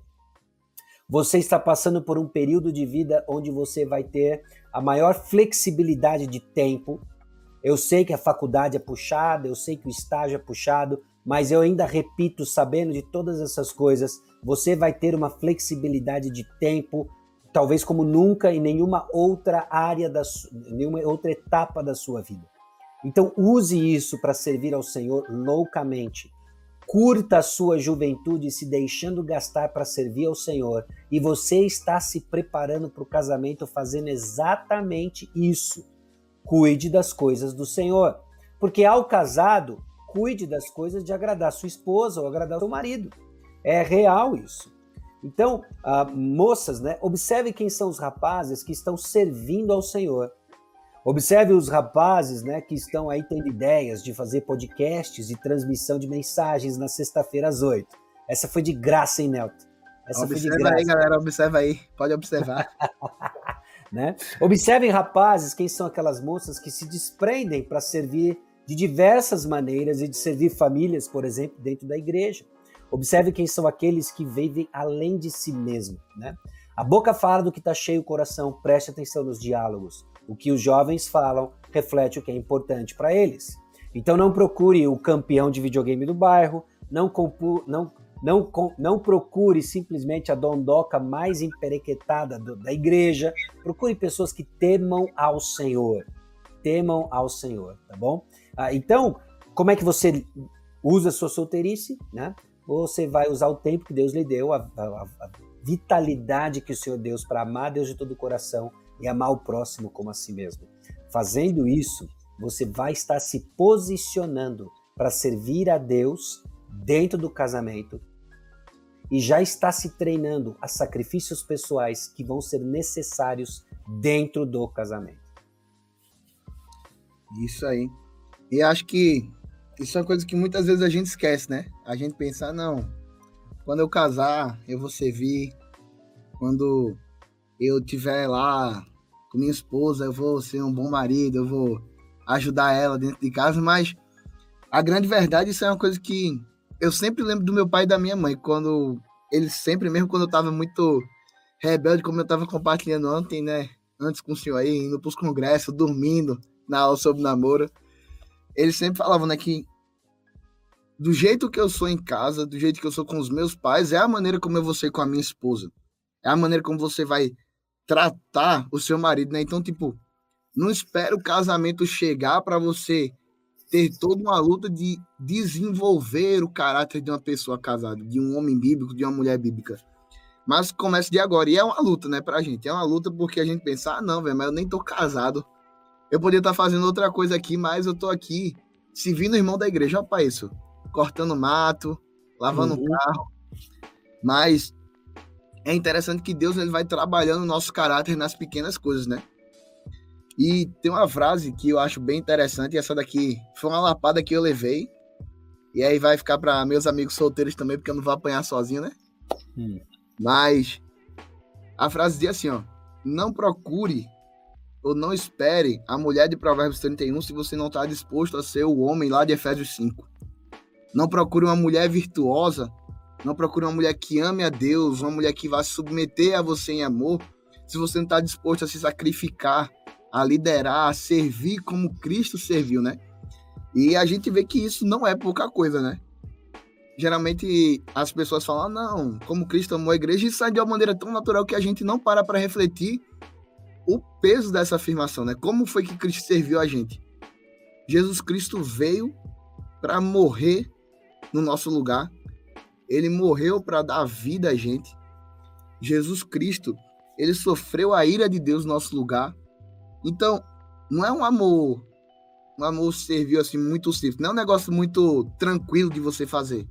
Você está passando por um período de vida onde você vai ter a maior flexibilidade de tempo. Eu sei que a faculdade é puxada, eu sei que o estágio é puxado, mas eu ainda repito, sabendo de todas essas coisas, você vai ter uma flexibilidade de tempo talvez como nunca em nenhuma outra área da nenhuma outra etapa da sua vida. Então use isso para servir ao Senhor loucamente. Curta a sua juventude se deixando gastar para servir ao Senhor e você está se preparando para o casamento fazendo exatamente isso. Cuide das coisas do Senhor. Porque ao casado, cuide das coisas de agradar sua esposa ou agradar seu marido. É real isso. Então, ah, moças, né, observe quem são os rapazes que estão servindo ao Senhor. Observe os rapazes né, que estão aí tendo ideias de fazer podcasts e transmissão de mensagens na sexta-feira às oito. Essa foi de graça, hein, Nelton? Essa observa aí, galera, observa aí. Pode observar. né? Observem, rapazes, quem são aquelas moças que se desprendem para servir de diversas maneiras e de servir famílias, por exemplo, dentro da igreja. Observe quem são aqueles que vivem além de si mesmo. Né? A boca fala do que está cheio o coração, preste atenção nos diálogos. O que os jovens falam reflete o que é importante para eles. Então não procure o campeão de videogame do bairro, não, compu, não, não, não procure simplesmente a dondoca mais emperequetada do, da igreja. Procure pessoas que temam ao Senhor. Temam ao Senhor, tá bom? Ah, então, como é que você usa a sua solteirice, né? você vai usar o tempo que Deus lhe deu, a, a, a vitalidade que o Senhor deu para amar Deus de todo o coração e amar o próximo como a si mesmo. Fazendo isso, você vai estar se posicionando para servir a Deus dentro do casamento e já está se treinando a sacrifícios pessoais que vão ser necessários dentro do casamento. Isso aí. E acho que isso é uma coisa que muitas vezes a gente esquece, né? A gente pensa, não, quando eu casar, eu vou servir. Quando eu tiver lá com minha esposa, eu vou ser um bom marido, eu vou ajudar ela dentro de casa, mas a grande verdade, isso é uma coisa que eu sempre lembro do meu pai e da minha mãe, quando eles sempre, mesmo quando eu tava muito rebelde, como eu tava compartilhando ontem, né? Antes com o senhor aí, indo pros congressos, dormindo na aula sobre namoro, eles sempre falavam, né, que do jeito que eu sou em casa, do jeito que eu sou com os meus pais, é a maneira como eu vou ser com a minha esposa. É a maneira como você vai tratar o seu marido, né? Então, tipo, não espere o casamento chegar para você ter toda uma luta de desenvolver o caráter de uma pessoa casada, de um homem bíblico, de uma mulher bíblica. Mas começa de agora. E é uma luta, né, pra gente. É uma luta porque a gente pensa, ah, não, velho, mas eu nem tô casado. Eu poderia estar tá fazendo outra coisa aqui, mas eu tô aqui servindo o irmão da igreja. Olha pra isso. Cortando mato, lavando uhum. carro. Mas é interessante que Deus ele vai trabalhando o nosso caráter nas pequenas coisas, né? E tem uma frase que eu acho bem interessante, e essa daqui foi uma lapada que eu levei. E aí vai ficar para meus amigos solteiros também, porque eu não vou apanhar sozinho, né? Hum. Mas a frase diz assim, ó: Não procure ou não espere a mulher de Provérbios 31 se você não está disposto a ser o homem lá de Efésios 5. Não procure uma mulher virtuosa, não procure uma mulher que ame a Deus, uma mulher que vá se submeter a você em amor, se você não está disposto a se sacrificar a liderar, a servir como Cristo serviu, né? E a gente vê que isso não é pouca coisa, né? Geralmente as pessoas falam, ah, não, como Cristo amou a igreja, e sai de uma maneira tão natural que a gente não para para refletir o peso dessa afirmação, né? Como foi que Cristo serviu a gente? Jesus Cristo veio para morrer no nosso lugar. Ele morreu para dar vida a gente. Jesus Cristo, ele sofreu a ira de Deus no nosso lugar. Então, não é um amor, um amor servil assim muito simples, não é um negócio muito tranquilo de você fazer.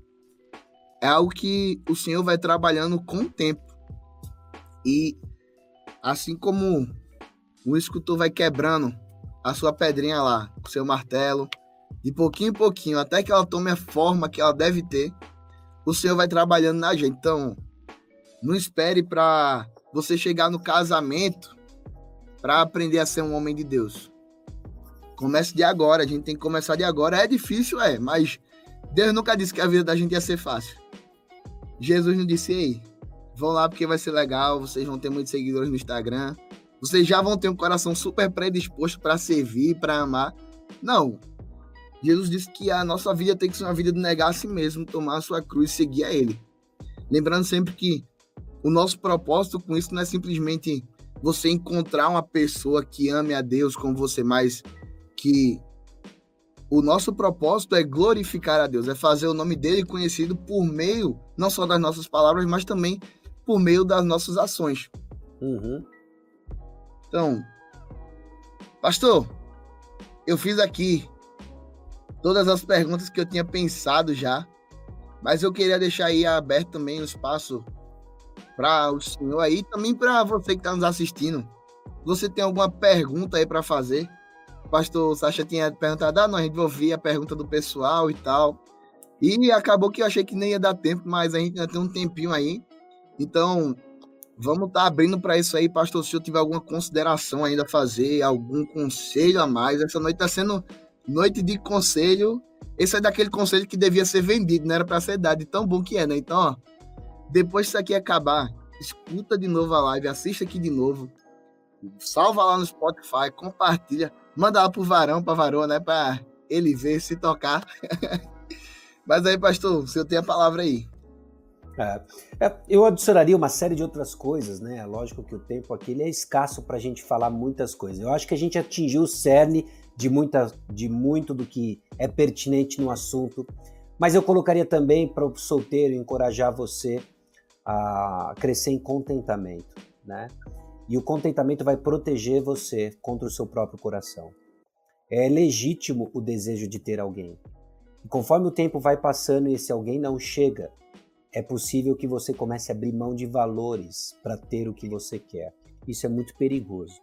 É algo que o Senhor vai trabalhando com o tempo. E assim como o escultor vai quebrando a sua pedrinha lá, com seu martelo, de pouquinho em pouquinho, até que ela tome a forma que ela deve ter, o Senhor vai trabalhando na gente. Então, não espere para você chegar no casamento para aprender a ser um homem de Deus. Comece de agora, a gente tem que começar de agora. É difícil, é, mas Deus nunca disse que a vida da gente ia ser fácil. Jesus não disse, ei, vão lá porque vai ser legal, vocês vão ter muitos seguidores no Instagram, vocês já vão ter um coração super predisposto para servir, para amar. Não. Jesus disse que a nossa vida tem que ser uma vida de negar a si mesmo, tomar a sua cruz e seguir a Ele. Lembrando sempre que o nosso propósito com isso não é simplesmente você encontrar uma pessoa que ame a Deus como você, mais que o nosso propósito é glorificar a Deus, é fazer o nome dele conhecido por meio não só das nossas palavras, mas também por meio das nossas ações. Uhum. Então, pastor, eu fiz aqui todas as perguntas que eu tinha pensado já, mas eu queria deixar aí aberto também o espaço para o senhor aí, também para você que está nos assistindo. Você tem alguma pergunta aí para fazer? O pastor Sacha tinha perguntado, ah, não, a gente ouvir a pergunta do pessoal e tal. E acabou que eu achei que nem ia dar tempo, mas a gente ainda tem um tempinho aí. Então, vamos estar tá abrindo para isso aí, pastor. Se eu tiver alguma consideração ainda a fazer, algum conselho a mais, essa noite está sendo noite de conselho. Esse é daquele conselho que devia ser vendido, não era para ser dado, tão bom que é, né? Então, ó, depois que isso aqui acabar, escuta de novo a live, assista aqui de novo. Salva lá no Spotify, compartilha, manda lá pro varão, pra varoa, né? Pra ele ver, se tocar. Mas aí, pastor, senhor tem a palavra aí. É, é, eu adicionaria uma série de outras coisas, né? Lógico que o tempo aqui é escasso para a gente falar muitas coisas. Eu acho que a gente atingiu o cerne de, muita, de muito do que é pertinente no assunto, mas eu colocaria também para o solteiro encorajar você a crescer em contentamento, né? E o contentamento vai proteger você contra o seu próprio coração. É legítimo o desejo de ter alguém. E conforme o tempo vai passando e esse alguém não chega, é possível que você comece a abrir mão de valores para ter o que você quer. Isso é muito perigoso.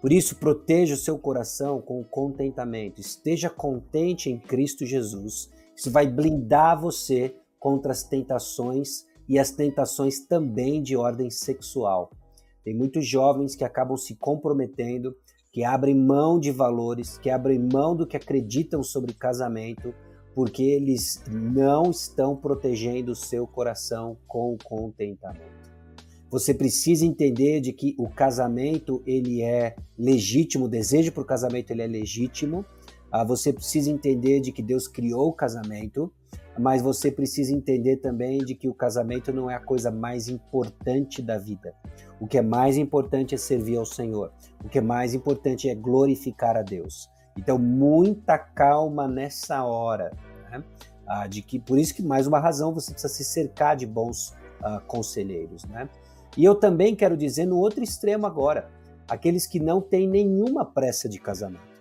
Por isso, proteja o seu coração com contentamento. Esteja contente em Cristo Jesus. Isso vai blindar você contra as tentações e as tentações também de ordem sexual. Tem muitos jovens que acabam se comprometendo, que abrem mão de valores, que abrem mão do que acreditam sobre casamento, porque eles não estão protegendo o seu coração com contentamento. Você precisa entender de que o casamento ele é legítimo, o desejo para o casamento ele é legítimo. Ah, você precisa entender de que Deus criou o casamento, mas você precisa entender também de que o casamento não é a coisa mais importante da vida. O que é mais importante é servir ao Senhor. O que é mais importante é glorificar a Deus. Então, muita calma nessa hora. Né? Ah, de que por isso que mais uma razão você precisa se cercar de bons ah, conselheiros, né? E eu também quero dizer no outro extremo agora, aqueles que não têm nenhuma pressa de casamento.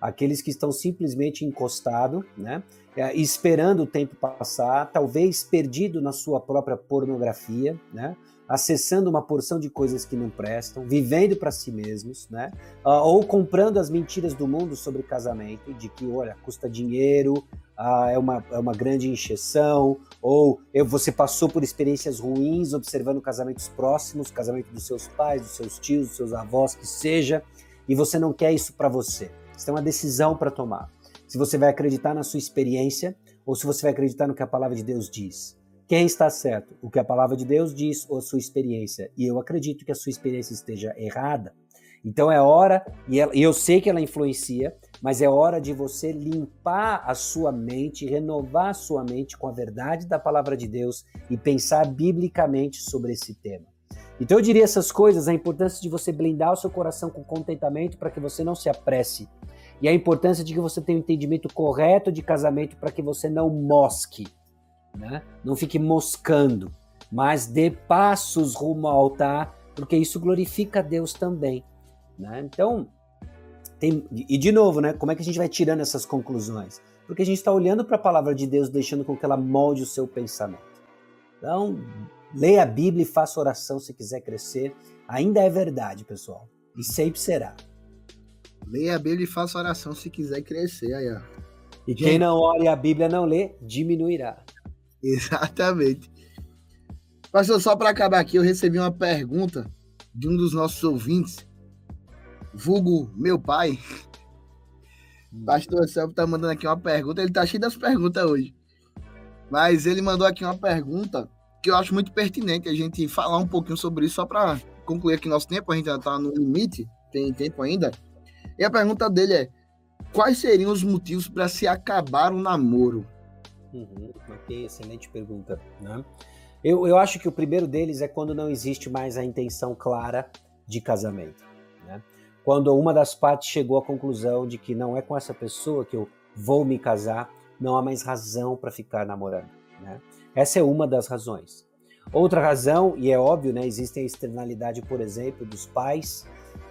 Aqueles que estão simplesmente encostados, né? É, esperando o tempo passar, talvez perdido na sua própria pornografia, né? acessando uma porção de coisas que não prestam, vivendo para si mesmos, né? Uh, ou comprando as mentiras do mundo sobre casamento, de que, olha, custa dinheiro, uh, é, uma, é uma grande encheção, ou eu, você passou por experiências ruins observando casamentos próximos, casamento dos seus pais, dos seus tios, dos seus avós, que seja, e você não quer isso para você. Você tem uma decisão para tomar. Se você vai acreditar na sua experiência ou se você vai acreditar no que a palavra de Deus diz. Quem está certo? O que a palavra de Deus diz ou a sua experiência? E eu acredito que a sua experiência esteja errada. Então é hora, e, e eu sei que ela influencia, mas é hora de você limpar a sua mente, renovar a sua mente com a verdade da palavra de Deus e pensar biblicamente sobre esse tema. Então eu diria essas coisas, a importância de você blindar o seu coração com contentamento para que você não se apresse. E a importância de que você tenha um entendimento correto de casamento para que você não mosque né? Não fique moscando, mas dê passos rumo ao altar, porque isso glorifica a Deus também. Né? Então, tem, e de novo, né? Como é que a gente vai tirando essas conclusões? Porque a gente está olhando para a palavra de Deus, deixando com que ela molde o seu pensamento. Então, leia a Bíblia e faça oração se quiser crescer. Ainda é verdade, pessoal. E sempre será. Leia a Bíblia e faça oração se quiser crescer. Aí, ó. E quem não ore a Bíblia não lê, diminuirá. Exatamente. Pastor, só para acabar aqui, eu recebi uma pergunta de um dos nossos ouvintes, vulgo meu pai. Pastor Celso tá mandando aqui uma pergunta, ele tá cheio das perguntas hoje. Mas ele mandou aqui uma pergunta que eu acho muito pertinente a gente falar um pouquinho sobre isso, só para concluir aqui nosso tempo, a gente já tá no limite, tem tempo ainda. E a pergunta dele é: quais seriam os motivos para se acabar um namoro? Uhum, ok, excelente pergunta. Né? Eu, eu acho que o primeiro deles é quando não existe mais a intenção clara de casamento. Quando uma das partes chegou à conclusão de que não é com essa pessoa que eu vou me casar, não há mais razão para ficar namorando. Né? Essa é uma das razões. Outra razão, e é óbvio, né, existe a externalidade, por exemplo, dos pais.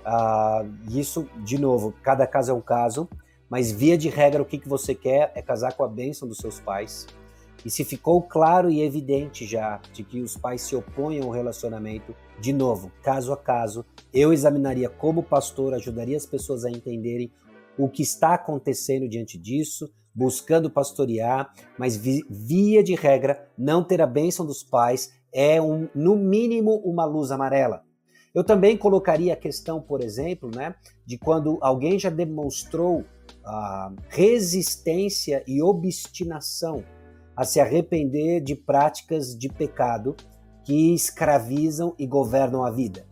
Uh, isso, de novo, cada caso é um caso. Mas via de regra, o que, que você quer é casar com a bênção dos seus pais. E se ficou claro e evidente já de que os pais se opõem ao relacionamento, de novo, caso a caso, eu examinaria como pastor, ajudaria as pessoas a entenderem o que está acontecendo diante disso, buscando pastorear, mas via de regra, não ter a bênção dos pais é um, no mínimo uma luz amarela. Eu também colocaria a questão, por exemplo, né, de quando alguém já demonstrou a resistência e obstinação a se arrepender de práticas de pecado que escravizam e governam a vida.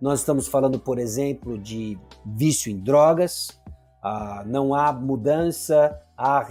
Nós estamos falando, por exemplo, de vício em drogas, ah, não há mudança, há,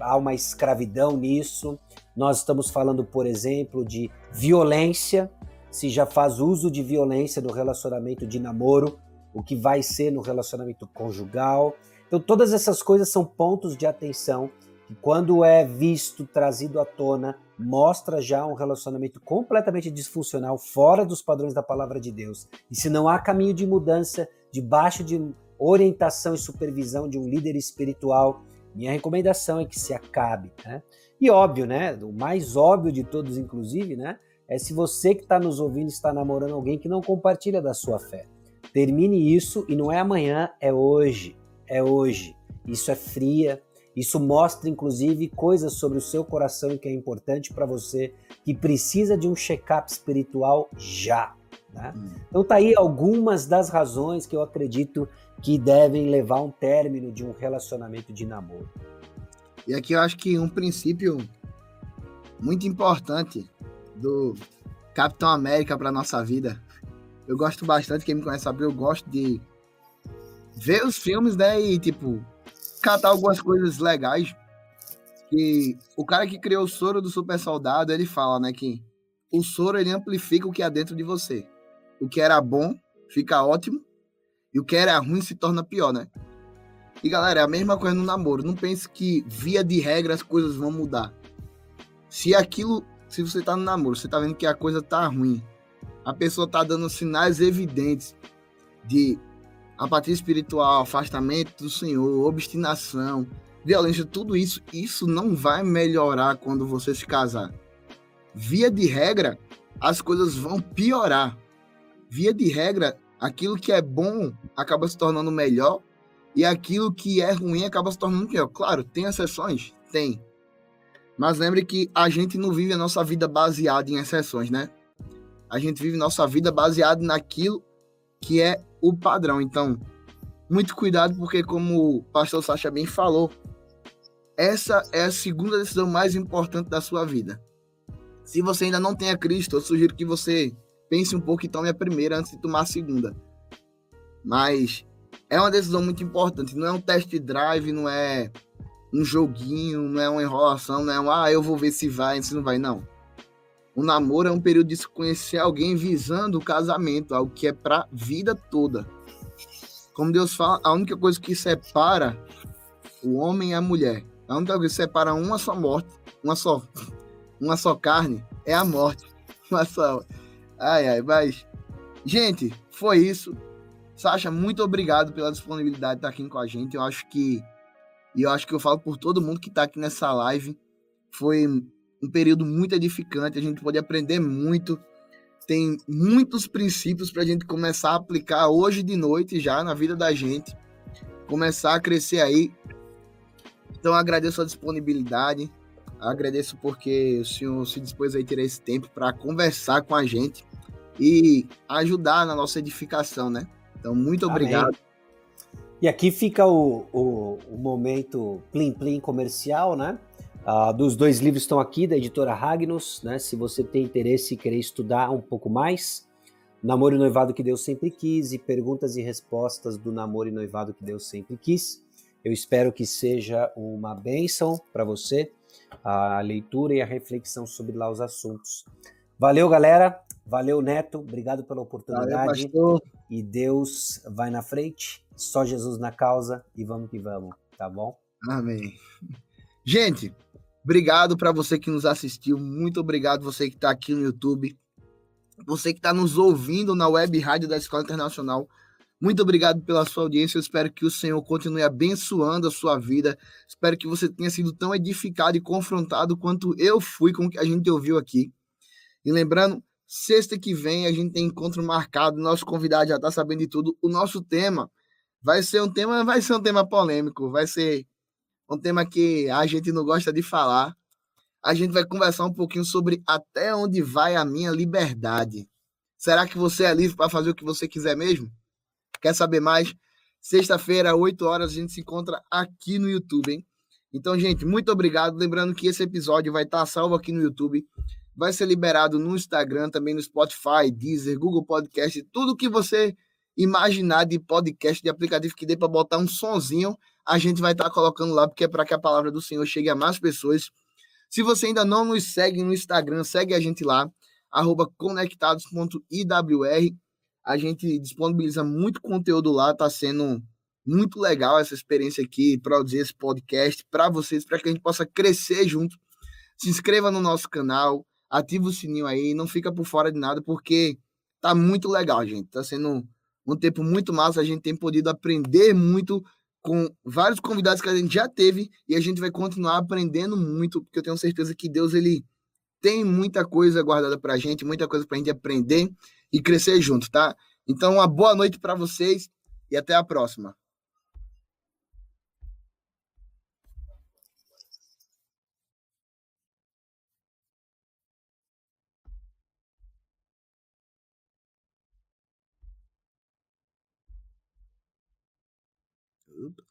há uma escravidão nisso. Nós estamos falando, por exemplo, de violência, se já faz uso de violência no relacionamento de namoro, o que vai ser no relacionamento conjugal. Então, todas essas coisas são pontos de atenção que, quando é visto, trazido à tona, mostra já um relacionamento completamente disfuncional, fora dos padrões da palavra de Deus. E se não há caminho de mudança, debaixo de orientação e supervisão de um líder espiritual, Minha recomendação é que se acabe, né? E óbvio, né? O mais óbvio de todos, inclusive, né? É se você que está nos ouvindo está namorando alguém que não compartilha da sua fé. Termine isso e não é amanhã, é hoje. É hoje. Isso é fria. Isso mostra, inclusive, coisas sobre o seu coração que é importante para você, que precisa de um check-up espiritual já. Né? Hum. Então tá aí algumas das razões que eu acredito que devem levar a um término de um relacionamento de namoro. E aqui eu acho que um princípio muito importante do Capitão América para nossa vida. Eu gosto bastante, quem me conhece sabe, eu gosto de ver os filmes, né, e tipo catar algumas coisas legais. Que o cara que criou o soro do super soldado, ele fala, né, que o soro ele amplifica o que há dentro de você. O que era bom fica ótimo e o que era ruim se torna pior, né? E galera, é a mesma coisa no namoro. Não pense que via de regra as coisas vão mudar. Se aquilo, se você tá no namoro, você tá vendo que a coisa tá ruim, a pessoa tá dando sinais evidentes de apatia espiritual, afastamento do Senhor, obstinação, violência, tudo isso, isso não vai melhorar quando você se casar. Via de regra, as coisas vão piorar. Via de regra, aquilo que é bom acaba se tornando melhor e aquilo que é ruim acaba se tornando pior. Claro, tem exceções? Tem. Mas lembre que a gente não vive a nossa vida baseada em exceções, né? A gente vive nossa vida baseada naquilo que é o padrão. Então, muito cuidado, porque como o pastor Sacha bem falou, essa é a segunda decisão mais importante da sua vida. Se você ainda não tem a Cristo, eu sugiro que você pense um pouco e tome a primeira antes de tomar a segunda. Mas é uma decisão muito importante. Não é um test drive, não é um joguinho, não é uma enrolação, não é um, ah, eu vou ver se vai, se não vai, não. O namoro é um período de se conhecer alguém visando o casamento, algo que é para vida toda. Como Deus fala, a única coisa que separa o homem e a mulher, a única coisa que separa uma só morte, uma só, uma só carne, é a morte. Uma só. Ai, ai, mas. Gente, foi isso. Sasha, muito obrigado pela disponibilidade de estar aqui com a gente. Eu acho que. E eu acho que eu falo por todo mundo que está aqui nessa live. Foi um período muito edificante. A gente pode aprender muito. Tem muitos princípios para a gente começar a aplicar hoje de noite já na vida da gente. Começar a crescer aí. Então agradeço a disponibilidade. Agradeço porque o senhor se dispôs a tirar esse tempo para conversar com a gente e ajudar na nossa edificação, né? Então, muito obrigado. Amém. E aqui fica o, o, o momento plim plim comercial, né? Uh, dos dois livros estão aqui, da editora Ragnos, né? Se você tem interesse e querer estudar um pouco mais, Namoro e Noivado que Deus Sempre Quis e Perguntas e Respostas do Namoro e Noivado que Deus Sempre Quis. Eu espero que seja uma bênção para você a leitura e a reflexão sobre lá os assuntos. Valeu, galera. Valeu, Neto. Obrigado pela oportunidade. Valeu, e Deus vai na frente, só Jesus na causa e vamos que vamos, tá bom? Amém. Gente, obrigado para você que nos assistiu. Muito obrigado você que está aqui no YouTube. Você que está nos ouvindo na web rádio da Escola Internacional. Muito obrigado pela sua audiência. Eu espero que o Senhor continue abençoando a sua vida. Espero que você tenha sido tão edificado e confrontado quanto eu fui com o que a gente ouviu aqui. E lembrando, Sexta que vem a gente tem encontro marcado. Nosso convidado já está sabendo de tudo. O nosso tema vai ser um tema, vai ser um tema polêmico, vai ser um tema que a gente não gosta de falar. A gente vai conversar um pouquinho sobre até onde vai a minha liberdade. Será que você é livre para fazer o que você quiser mesmo? Quer saber mais? Sexta-feira, 8 horas, a gente se encontra aqui no YouTube, hein? Então, gente, muito obrigado. Lembrando que esse episódio vai estar salvo aqui no YouTube vai ser liberado no Instagram, também no Spotify, Deezer, Google Podcast, tudo que você imaginar de podcast, de aplicativo que dê para botar um sonzinho, a gente vai estar tá colocando lá, porque é para que a palavra do Senhor chegue a mais pessoas. Se você ainda não nos segue no Instagram, segue a gente lá, conectados.iwr. A gente disponibiliza muito conteúdo lá, está sendo muito legal essa experiência aqui, produzir esse podcast para vocês, para que a gente possa crescer junto. Se inscreva no nosso canal, ativa o sininho aí, não fica por fora de nada, porque tá muito legal, gente. Tá sendo um tempo muito massa, a gente tem podido aprender muito com vários convidados que a gente já teve e a gente vai continuar aprendendo muito, porque eu tenho certeza que Deus ele tem muita coisa guardada para a gente, muita coisa para a gente aprender e crescer junto, tá? Então, uma boa noite para vocês e até a próxima. Oops.